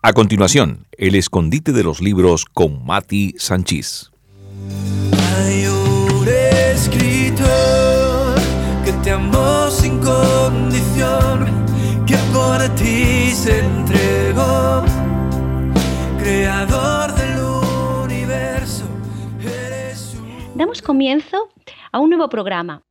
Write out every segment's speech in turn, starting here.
A continuación, el escondite de los libros con Mati Sánchez. Hay un escritor que te amó sin condición, que por ti se entregó, creador del universo. Eres un... Damos comienzo a un nuevo programa.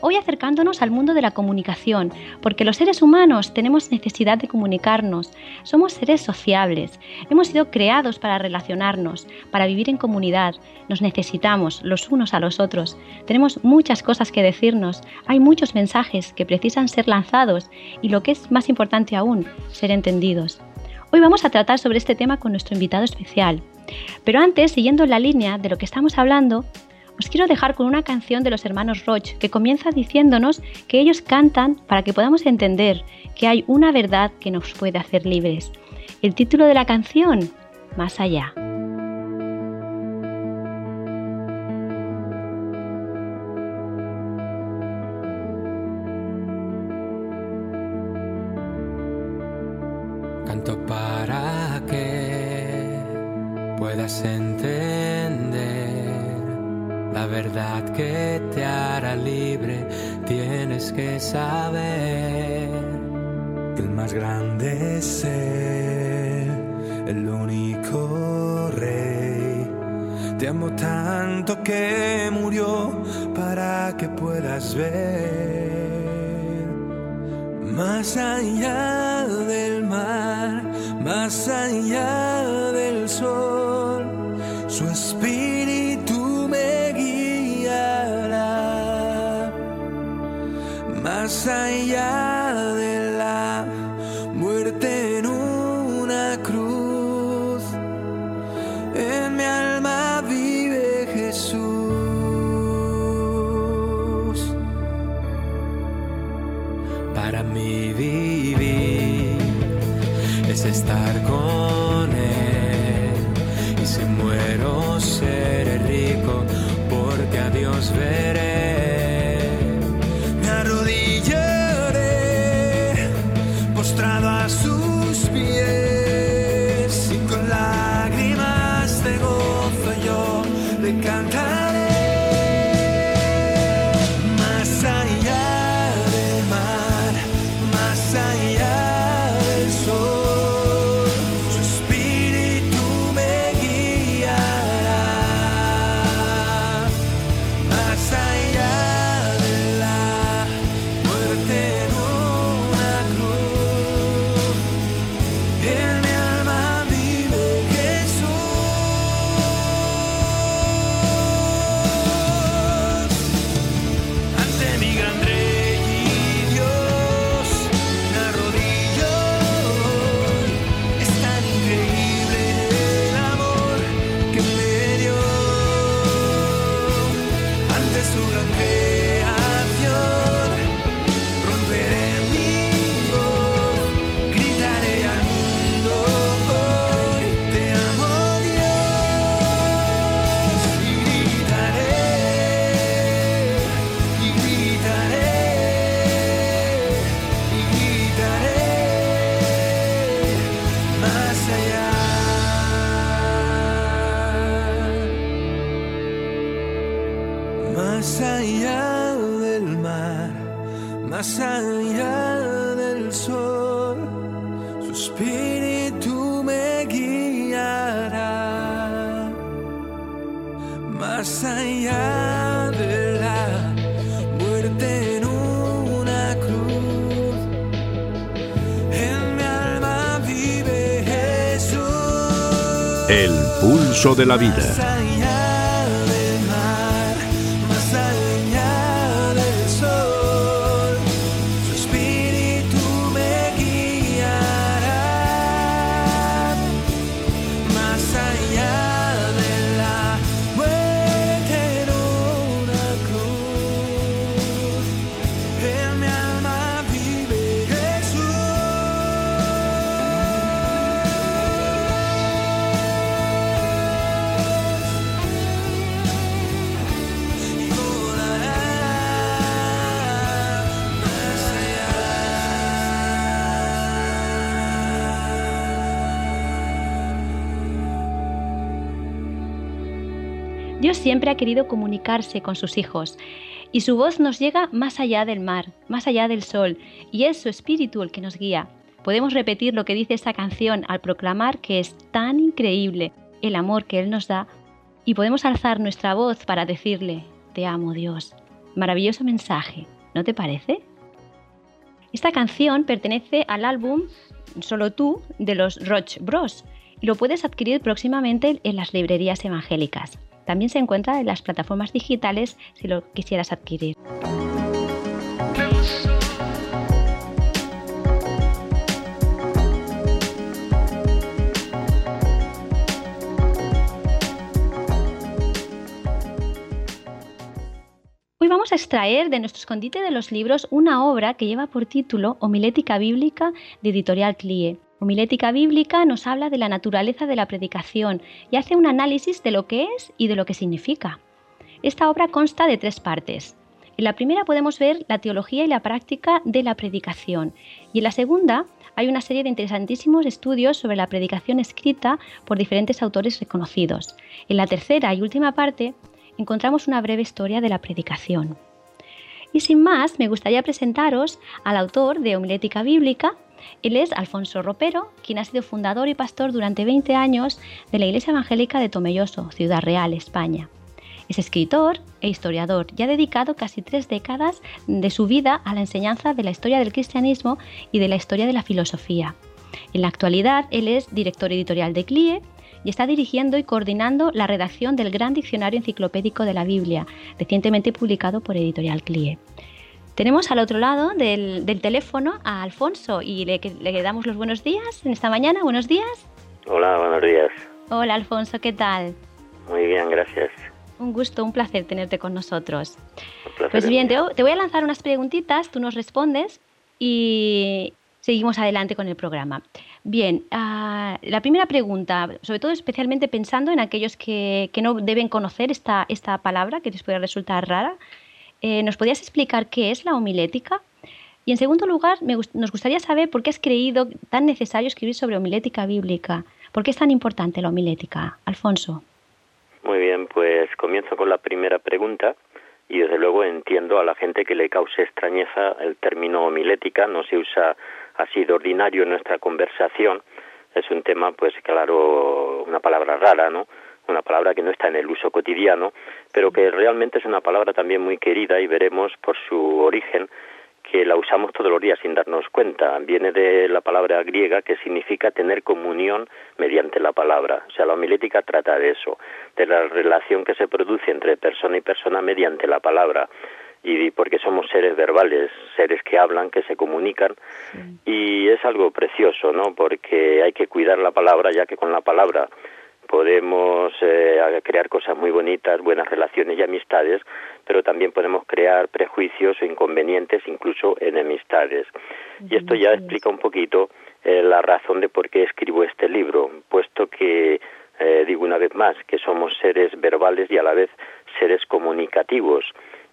Hoy acercándonos al mundo de la comunicación, porque los seres humanos tenemos necesidad de comunicarnos, somos seres sociables, hemos sido creados para relacionarnos, para vivir en comunidad, nos necesitamos los unos a los otros, tenemos muchas cosas que decirnos, hay muchos mensajes que precisan ser lanzados y lo que es más importante aún, ser entendidos. Hoy vamos a tratar sobre este tema con nuestro invitado especial. Pero antes, siguiendo la línea de lo que estamos hablando, os quiero dejar con una canción de los hermanos Roch que comienza diciéndonos que ellos cantan para que podamos entender que hay una verdad que nos puede hacer libres. El título de la canción, Más allá. Canto para que puedas entender la verdad que te hará libre. Tienes que saber el más grande es Él, el único rey. Te amo tanto que murió para que puedas ver más allá del mar, más allá del sol, su espíritu más allá El pulso de la vida. Dios siempre ha querido comunicarse con sus hijos y su voz nos llega más allá del mar, más allá del sol, y es su espíritu el que nos guía. Podemos repetir lo que dice esta canción al proclamar que es tan increíble el amor que Él nos da y podemos alzar nuestra voz para decirle, te amo Dios. Maravilloso mensaje, ¿no te parece? Esta canción pertenece al álbum Solo tú de los Roch Bros y lo puedes adquirir próximamente en las librerías evangélicas. También se encuentra en las plataformas digitales si lo quisieras adquirir. Hoy vamos a extraer de nuestro escondite de los libros una obra que lleva por título Homilética Bíblica de Editorial CLIE. Homilética bíblica nos habla de la naturaleza de la predicación y hace un análisis de lo que es y de lo que significa. Esta obra consta de tres partes. En la primera podemos ver la teología y la práctica de la predicación y en la segunda hay una serie de interesantísimos estudios sobre la predicación escrita por diferentes autores reconocidos. En la tercera y última parte encontramos una breve historia de la predicación. Y sin más, me gustaría presentaros al autor de Homilética Bíblica, él es Alfonso Ropero, quien ha sido fundador y pastor durante 20 años de la Iglesia Evangélica de Tomelloso, Ciudad Real, España. Es escritor e historiador y ha dedicado casi tres décadas de su vida a la enseñanza de la historia del cristianismo y de la historia de la filosofía. En la actualidad, él es director editorial de CLIE y está dirigiendo y coordinando la redacción del Gran Diccionario Enciclopédico de la Biblia, recientemente publicado por Editorial CLIE. Tenemos al otro lado del, teléfono a Alfonso y le, le, damos los buenos días en esta mañana. Buenos días. Hola, buenos días. Hola Alfonso, ¿qué tal? Muy bien, gracias. Un gusto, un placer tenerte con nosotros. pues bien, te, voy a lanzar unas preguntitas, tú nos respondes y seguimos adelante con el programa. Bien, ah, la primera pregunta, sobre todo especialmente pensando en aquellos que, que no deben conocer esta, esta palabra, que les puede resultar rara, eh, ¿Nos podrías explicar qué es la homilética? Y en segundo lugar, nos gustaría saber por qué has creído tan necesario escribir sobre homilética bíblica. ¿Por qué es tan importante la homilética, Alfonso? Muy bien, pues comienzo con la primera pregunta y desde luego entiendo a la gente que le cause extrañeza el término homilética, no se usa así de ordinario en nuestra conversación, es un tema pues claro, una palabra rara, ¿no? Una palabra que no está en el uso cotidiano, pero que realmente es una palabra también muy querida y veremos por su origen que la usamos todos los días sin darnos cuenta. Viene de la palabra griega que significa tener comunión mediante la palabra. O sea, la homilética trata de eso, de la relación que se produce entre persona y persona mediante la palabra. Y porque somos seres verbales, seres que hablan, que se comunican, y es algo precioso, ¿no? Porque hay que cuidar la palabra, ya que con la palabra podemos eh, crear cosas muy bonitas, buenas relaciones y amistades, pero también podemos crear prejuicios o inconvenientes, incluso enemistades. Y esto ya explica un poquito eh, la razón de por qué escribo este libro, puesto que, eh, digo una vez más, que somos seres verbales y a la vez seres comunicativos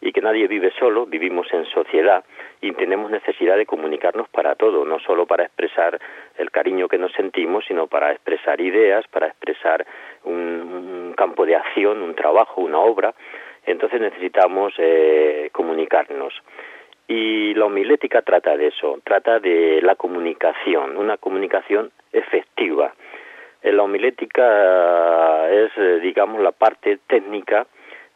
y que nadie vive solo, vivimos en sociedad y tenemos necesidad de comunicarnos para todo, no solo para expresar el cariño que nos sentimos, sino para expresar ideas, para expresar un, campo de acción, un trabajo, una obra. Entonces necesitamos eh, comunicarnos. Y la homilética trata de eso, trata de la comunicación, una comunicación efectiva. La homilética es, eh, digamos, la parte técnica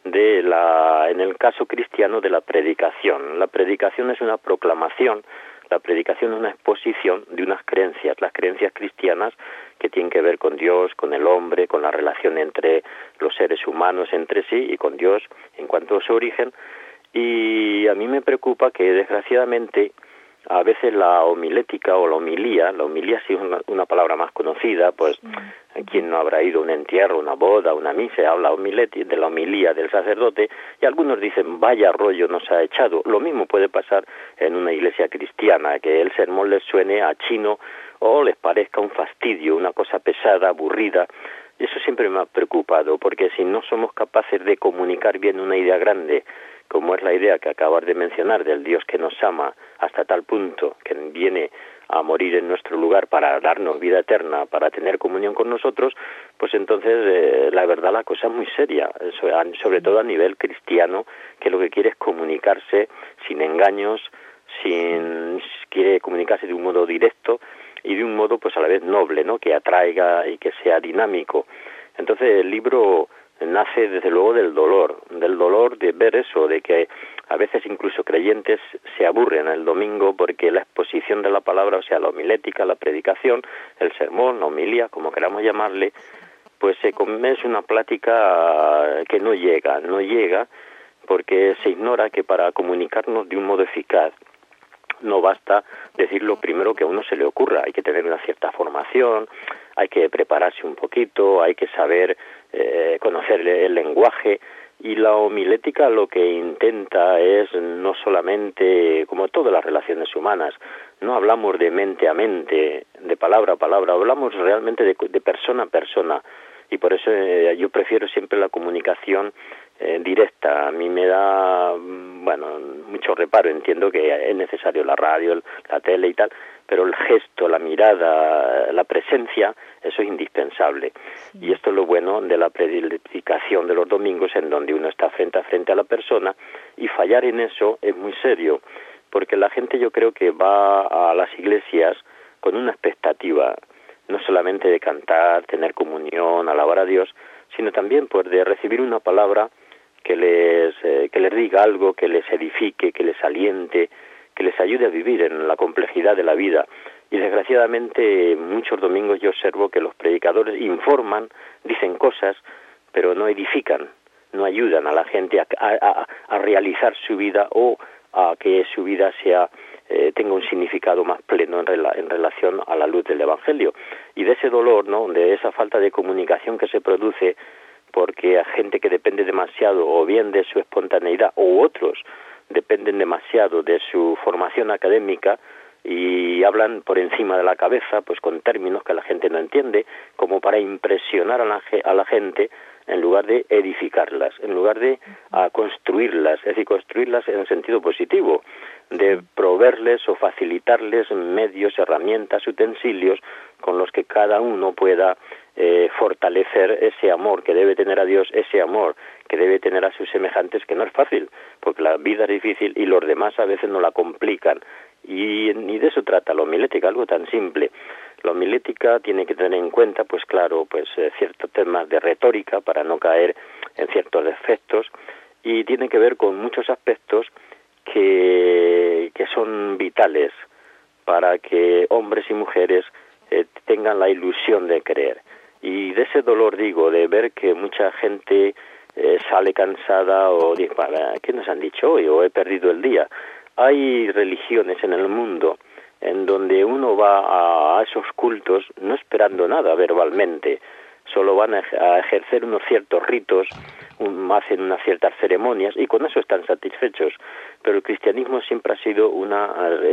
de la, en el caso cristiano, de la predicación. La predicación es una proclamación, la predicación es una exposición de unas creencias, las creencias cristianas que tienen que ver con Dios, con el hombre, con la relación entre los seres humanos entre sí y con Dios en cuanto a su origen. Y a mí me preocupa que desgraciadamente a veces la homilética o la homilía, la homilía sí es una, palabra más conocida, pues quien no habrá ido a un entierro, una boda, una misa, habla de la homilía del sacerdote y algunos dicen vaya rollo nos ha echado. Lo mismo puede pasar en una iglesia cristiana, que el sermón les suene a chino o les parezca un fastidio, una cosa pesada, aburrida. Eso siempre me ha preocupado, porque si no somos capaces de comunicar bien una idea grande, como es la idea que acabas de mencionar del Dios que nos ama hasta tal punto que viene a morir en nuestro lugar para darnos vida eterna, para tener comunión con nosotros, pues entonces eh, la verdad la cosa es muy seria, sobre todo a nivel cristiano, que lo que quiere es comunicarse sin engaños, sin quiere comunicarse de un modo directo y de un modo pues a la vez noble, ¿no? que atraiga y que sea dinámico. Entonces el libro nace desde luego del dolor, del dolor de ver eso, de que a veces incluso creyentes se aburren el domingo porque la exposición de la palabra, o sea, la homilética, la predicación, el sermón, la homilía, como queramos llamarle, pues se es una plática que no llega, no llega porque se ignora que para comunicarnos de un modo eficaz no basta decir lo primero que a uno se le ocurra, hay que tener una cierta formación, hay que prepararse un poquito, hay que saber eh, conocer el lenguaje y la homilética lo que intenta es no solamente, como todas las relaciones humanas, no hablamos de mente a mente, de palabra a palabra, hablamos realmente de, persona a persona. Y por eso eh, yo prefiero siempre la comunicación eh, directa. A mí me da, mm, bueno, mucho reparo. Entiendo que es necesario la radio, la tele y tal, pero el gesto, la mirada, la presencia, eso es indispensable. Y esto es lo bueno de la predicación de los domingos, en donde uno está frente a frente a la persona, y fallar en eso es muy serio, porque la gente yo creo que va a las iglesias con una expectativa, no solamente de cantar, tener comunión, alabar a Dios, sino también pues, de recibir una palabra que les, eh, que les diga algo, que les edifique, que les aliente, que les ayude a vivir en la complejidad de la vida. Y desgraciadamente muchos domingos yo observo que los predicadores informan, dicen cosas, pero no edifican, no ayudan a la gente a, realizar su vida o a que su vida sea eh, tenga un significado más pleno en, en, relación a la luz del Evangelio. Y de ese dolor, ¿no? de esa falta de comunicación que se produce, porque a gente que depende demasiado o bien de su espontaneidad o otros dependen demasiado de su formación académica y hablan por encima de la cabeza, pues con términos que la gente no entiende, como para impresionar a la, a la gente en lugar de edificarlas, en lugar de construirlas, es decir, construirlas en el sentido positivo, de proveerles o facilitarles medios, herramientas, utensilios con los que cada uno pueda eh, fortalecer ese amor que debe tener a Dios, ese amor que debe tener a sus semejantes, que no es fácil, porque la vida es difícil y los demás a veces no la complican. Y, ni de eso trata la homilética, algo tan simple. La homilética tiene que tener en cuenta, pues claro, pues eh, ciertos temas de retórica para no caer en ciertos defectos y tiene que ver con muchos aspectos que, que son vitales para que hombres y mujeres eh, tengan la ilusión de creer. Y de ese dolor digo, de ver que mucha gente eh, sale cansada o dice, ¿qué nos han dicho hoy? O he perdido el día. Hay religiones en el mundo en donde uno va a esos cultos no esperando nada verbalmente, solo van a ejercer unos ciertos ritos, hacen unas ciertas ceremonias y con eso están satisfechos. Pero el cristianismo siempre ha sido una,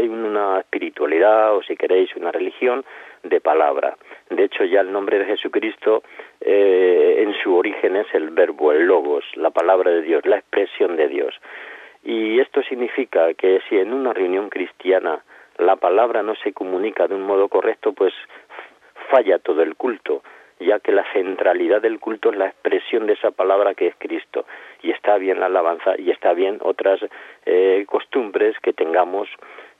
una espiritualidad o si queréis una religión de palabra. De hecho ya el nombre de Jesucristo eh, en su origen es el verbo, el logos, la palabra de Dios, la expresión de Dios. Y esto significa que si en una reunión cristiana la palabra no se comunica de un modo correcto, pues falla todo el culto ya que la centralidad del culto es la expresión de esa palabra que es Cristo. Y está bien la alabanza y está bien otras eh, costumbres que tengamos,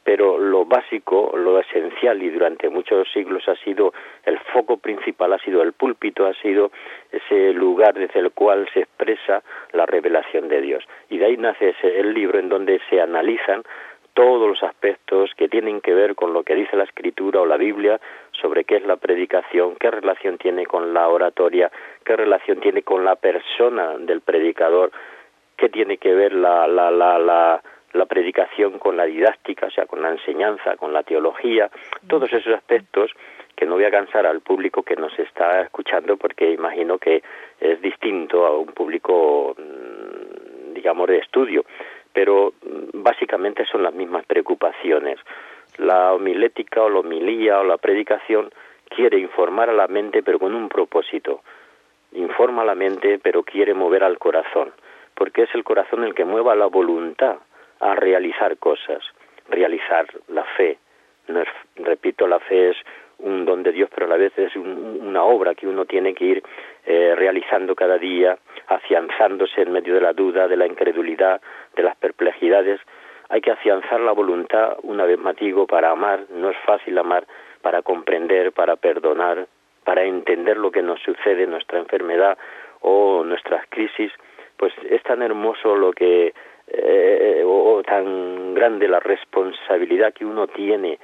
pero lo básico, lo esencial y durante muchos siglos ha sido el foco principal, ha sido el púlpito, ha sido ese lugar desde el cual se expresa la revelación de Dios. Y de ahí nace ese, el libro en donde se analizan todos los aspectos que tienen que ver con lo que dice la escritura o la Biblia sobre qué es la predicación, qué relación tiene con la oratoria, qué relación tiene con la persona del predicador, qué tiene que ver la, la, la, la, la predicación con la didáctica, o sea, con la enseñanza, con la teología, todos esos aspectos que no voy a cansar al público que nos está escuchando porque imagino que es distinto a un público, mm, digamos, de estudio pero mm, básicamente son las mismas preocupaciones. La homilética o la homilía o la predicación quiere informar a la mente pero con un propósito. Informa a la mente pero quiere mover al corazón, porque es el corazón el que mueva la voluntad a realizar cosas, realizar la fe, No es, repito, la fe es un don de Dios, pero a la vez es una obra que uno tiene que ir eh, realizando cada día, afianzándose en medio de la duda, de la incredulidad, de las perplejidades. Hay que afianzar la voluntad, una vez más digo, para amar. No es fácil amar, para comprender, para perdonar, para entender lo que nos sucede, nuestra enfermedad o nuestras crisis. Pues es tan hermoso lo que, eh, o tan grande la responsabilidad que uno tiene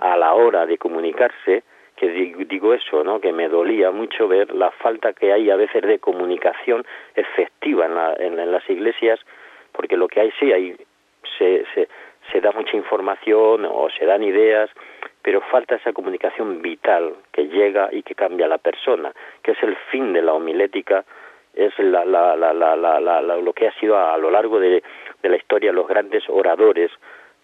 a la hora de comunicarse, que digo eso, ¿no? Que me dolía mucho ver la falta que hay a veces de comunicación efectiva en, en, las iglesias, porque lo que hay sí hay se, se, se da mucha información o se dan ideas, pero falta esa comunicación vital que llega y que cambia a la persona, que es el fin de la homilética, es la, la, la, lo que ha sido a, lo largo de, de la historia los grandes oradores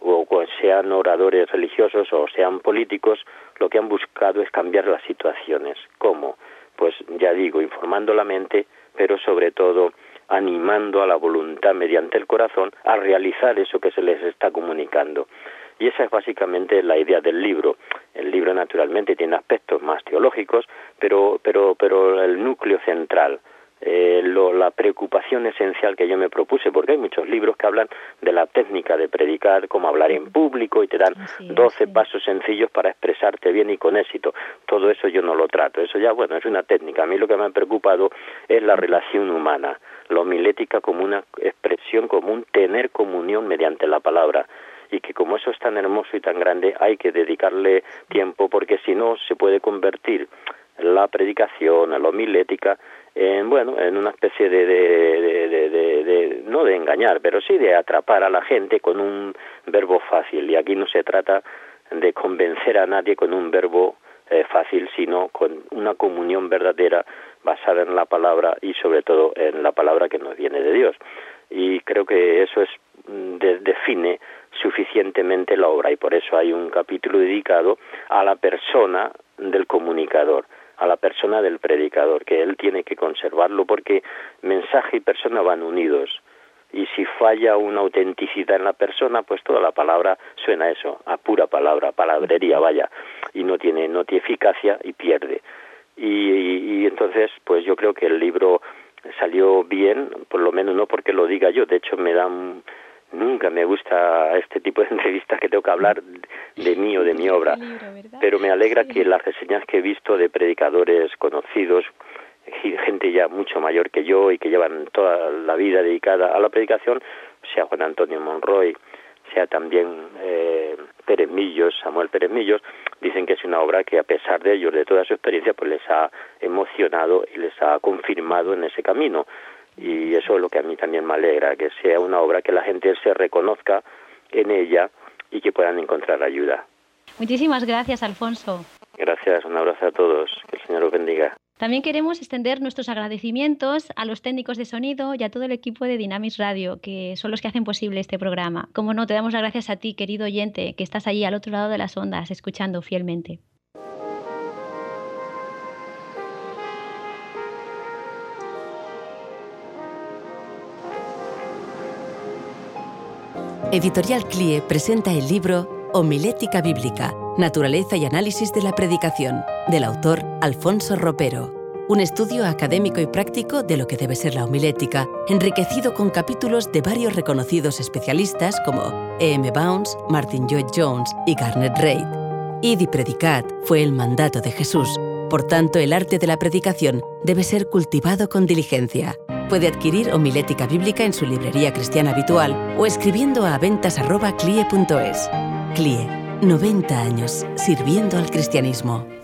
o sean oradores religiosos o sean políticos, lo que han buscado es cambiar las situaciones. ¿Cómo? Pues ya digo, informando la mente, pero sobre todo animando a la voluntad mediante el corazón a realizar eso que se les está comunicando. Y esa es básicamente la idea del libro. El libro naturalmente tiene aspectos más teológicos, pero, pero, pero el núcleo central, eh, lo, la preocupación esencial que yo me propuse, porque hay muchos libros que hablan de la técnica de predicar, cómo hablar en público y te dan doce pasos sencillos para expresarte bien y con éxito. Todo eso yo no lo trato, eso ya, bueno, es una técnica. A mí lo que me ha preocupado es la relación humana, la homilética como una expresión común, tener comunión mediante la palabra y que como eso es tan hermoso y tan grande hay que dedicarle tiempo porque si no se puede convertir la predicación, la homilética en, bueno, en una especie de, de, de, no de engañar, pero sí de atrapar a la gente con un verbo fácil. Y aquí no se trata de convencer a nadie con un verbo eh, fácil, sino con una comunión verdadera basada en la palabra y sobre todo en la palabra que nos viene de Dios. Y creo que eso es mm, define suficientemente la obra y por eso hay un capítulo dedicado a la persona del comunicador a la persona del predicador, que él tiene que conservarlo porque mensaje y persona van unidos. Y si falla una autenticidad en la persona, pues toda la palabra suena a eso, a pura palabra, palabrería, vaya, y no tiene, no tiene eficacia y pierde. Y, y entonces, pues yo creo que el libro salió bien, por lo menos no porque lo diga yo, de hecho me dan nunca me gusta este tipo de entrevistas que tengo que hablar de mí o de mi obra, pero me alegra que las reseñas que he visto de predicadores conocidos, gente ya mucho mayor que yo y que llevan toda la vida dedicada a la predicación, sea Juan Antonio Monroy, sea también eh, Pérez Millos, Samuel Pérez Millos, dicen que es una obra que a pesar de ellos, de toda su experiencia, pues les ha emocionado y les ha confirmado en ese camino y eso es lo que a mí también me alegra, que sea una obra que la gente se reconozca en ella y que puedan encontrar ayuda. Muchísimas gracias, Alfonso. Gracias, un abrazo a todos, que el Señor los bendiga. También queremos extender nuestros agradecimientos a los técnicos de sonido y a todo el equipo de Dynamis Radio, que son los que hacen posible este programa. Como no, te damos las gracias a ti, querido oyente, que estás allí al otro lado de las ondas, escuchando fielmente. Editorial CLIE presenta el libro Homilética Bíblica, Naturaleza y Análisis de la Predicación, del autor Alfonso Ropero. Un estudio académico y práctico de lo que debe ser la homilética, enriquecido con capítulos de varios reconocidos especialistas como E.M. Bounds, Martin Lloyd Jones y Garnet Reid. Id y predicad fue el mandato de Jesús. Por tanto, el arte de la predicación debe ser cultivado con diligencia puede adquirir homilética bíblica en su librería cristiana habitual o escribiendo a ventas.clie.es. CLIE, 90 años sirviendo al cristianismo.